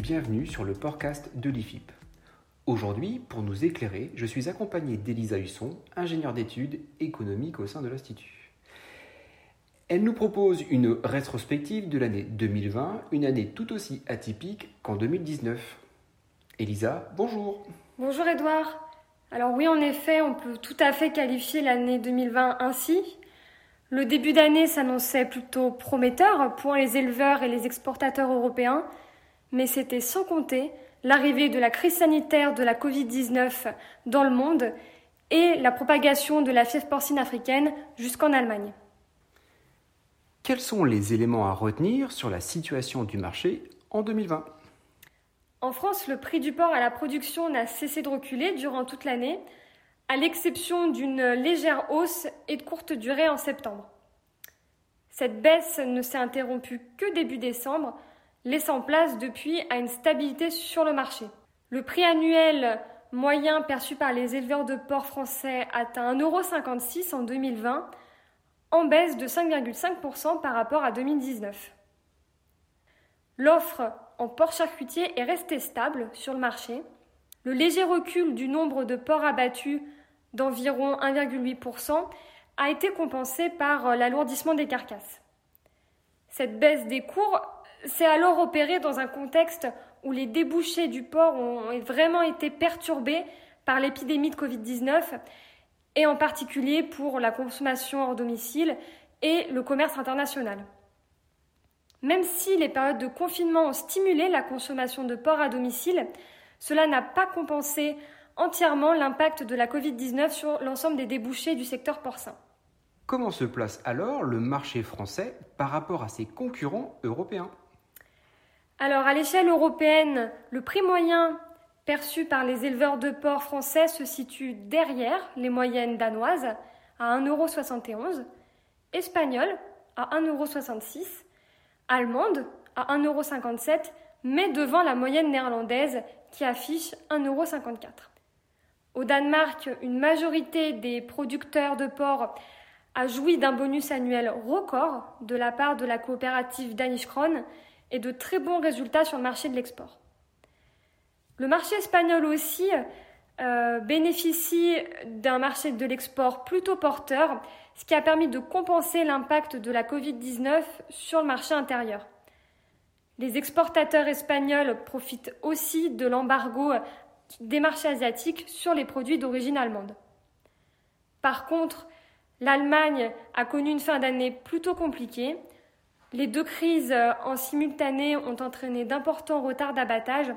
bienvenue sur le podcast de l'IFIP. Aujourd'hui, pour nous éclairer, je suis accompagné d'Elisa Husson, ingénieure d'études économiques au sein de l'Institut. Elle nous propose une rétrospective de l'année 2020, une année tout aussi atypique qu'en 2019. Elisa, bonjour. Bonjour Edouard. Alors oui, en effet, on peut tout à fait qualifier l'année 2020 ainsi. Le début d'année s'annonçait plutôt prometteur pour les éleveurs et les exportateurs européens, mais c'était sans compter l'arrivée de la crise sanitaire de la Covid-19 dans le monde et la propagation de la fièvre porcine africaine jusqu'en Allemagne. Quels sont les éléments à retenir sur la situation du marché en 2020 En France, le prix du porc à la production n'a cessé de reculer durant toute l'année, à l'exception d'une légère hausse et de courte durée en septembre. Cette baisse ne s'est interrompue que début décembre, laissant place depuis à une stabilité sur le marché. Le prix annuel moyen perçu par les éleveurs de porc français atteint 1,56€ en 2020, en baisse de 5,5% par rapport à 2019. L'offre en porc charcutier est restée stable sur le marché. Le léger recul du nombre de porcs abattus d'environ 1,8% a été compensé par l'alourdissement des carcasses. Cette baisse des cours s'est alors opérée dans un contexte où les débouchés du porc ont vraiment été perturbés par l'épidémie de Covid-19 et en particulier pour la consommation hors domicile et le commerce international. Même si les périodes de confinement ont stimulé la consommation de porc à domicile, cela n'a pas compensé entièrement l'impact de la Covid-19 sur l'ensemble des débouchés du secteur porcin. Comment se place alors le marché français par rapport à ses concurrents européens? Alors à l'échelle européenne, le prix moyen perçu par les éleveurs de porc français se situe derrière les moyennes danoises à 1,71€, espagnoles à 1,66€, allemande à 1,57€, mais devant la moyenne néerlandaise qui affiche 1,54€. Au Danemark, une majorité des producteurs de porc a joui d'un bonus annuel record de la part de la coopérative Danish Kron et de très bons résultats sur le marché de l'export. Le marché espagnol aussi euh, bénéficie d'un marché de l'export plutôt porteur, ce qui a permis de compenser l'impact de la Covid-19 sur le marché intérieur. Les exportateurs espagnols profitent aussi de l'embargo des marchés asiatiques sur les produits d'origine allemande. Par contre, l'Allemagne a connu une fin d'année plutôt compliquée. Les deux crises en simultané ont entraîné d'importants retards d'abattage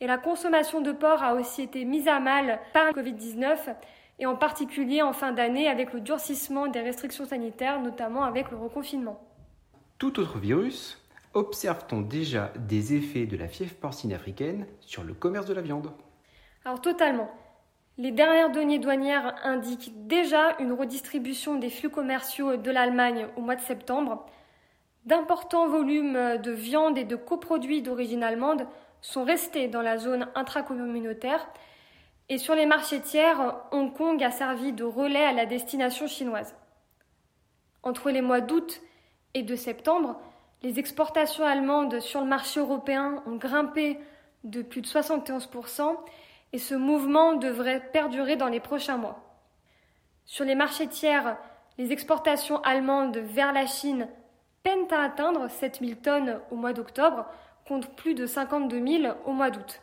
et la consommation de porc a aussi été mise à mal par le Covid-19 et en particulier en fin d'année avec le durcissement des restrictions sanitaires, notamment avec le reconfinement. Tout autre virus, observe-t-on déjà des effets de la fièvre porcine africaine sur le commerce de la viande? Alors totalement. Les dernières données douanières indiquent déjà une redistribution des flux commerciaux de l'Allemagne au mois de septembre. D'importants volumes de viande et de coproduits d'origine allemande sont restés dans la zone intracommunautaire et sur les marchés tiers, Hong Kong a servi de relais à la destination chinoise. Entre les mois d'août et de septembre, les exportations allemandes sur le marché européen ont grimpé de plus de 71% et ce mouvement devrait perdurer dans les prochains mois. Sur les marchés tiers, les exportations allemandes vers la Chine peinent à atteindre 7000 tonnes au mois d'octobre, contre plus de 52 000 au mois d'août.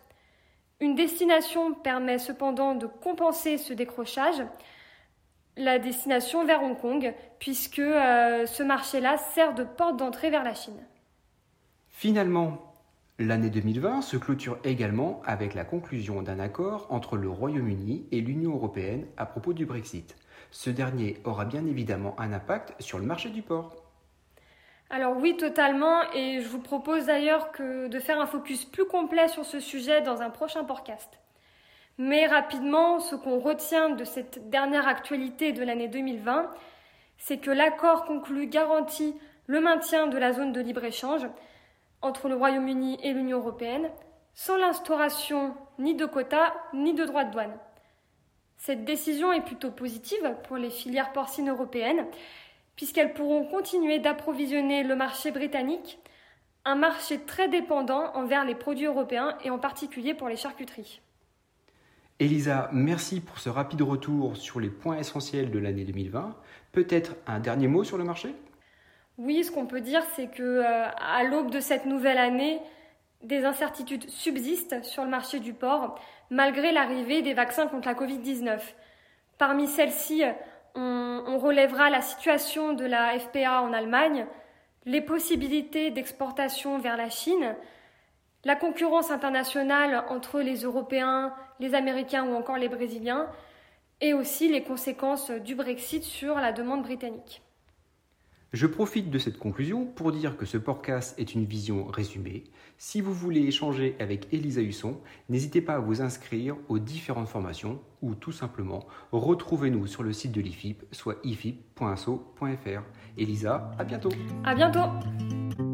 Une destination permet cependant de compenser ce décrochage, la destination vers Hong Kong, puisque euh, ce marché-là sert de porte d'entrée vers la Chine. Finalement, L'année 2020 se clôture également avec la conclusion d'un accord entre le Royaume-Uni et l'Union européenne à propos du Brexit. Ce dernier aura bien évidemment un impact sur le marché du porc. Alors oui, totalement, et je vous propose d'ailleurs de faire un focus plus complet sur ce sujet dans un prochain podcast. Mais rapidement, ce qu'on retient de cette dernière actualité de l'année 2020, c'est que l'accord conclu garantit le maintien de la zone de libre-échange, entre le Royaume-Uni et l'Union européenne, sans l'instauration ni de quotas ni de droits de douane. Cette décision est plutôt positive pour les filières porcines européennes, puisqu'elles pourront continuer d'approvisionner le marché britannique, un marché très dépendant envers les produits européens et en particulier pour les charcuteries. Elisa, merci pour ce rapide retour sur les points essentiels de l'année 2020. Peut-être un dernier mot sur le marché? Oui, ce qu'on peut dire, c'est que euh, à l'aube de cette nouvelle année, des incertitudes subsistent sur le marché du porc, malgré l'arrivée des vaccins contre la Covid-19. Parmi celles-ci, on, relèvera la situation de la FPA en Allemagne, les possibilités d'exportation vers la Chine, la concurrence internationale entre les Européens, les Américains ou encore les Brésiliens, et aussi les conséquences du Brexit sur la demande britannique. Je profite de cette conclusion pour dire que ce podcast est une vision résumée. Si vous voulez échanger avec Elisa Husson, n'hésitez pas à vous inscrire aux différentes formations ou tout simplement retrouvez-nous sur le site de l'IFIP, soit ifip.asso.fr. Elisa, à bientôt. À bientôt.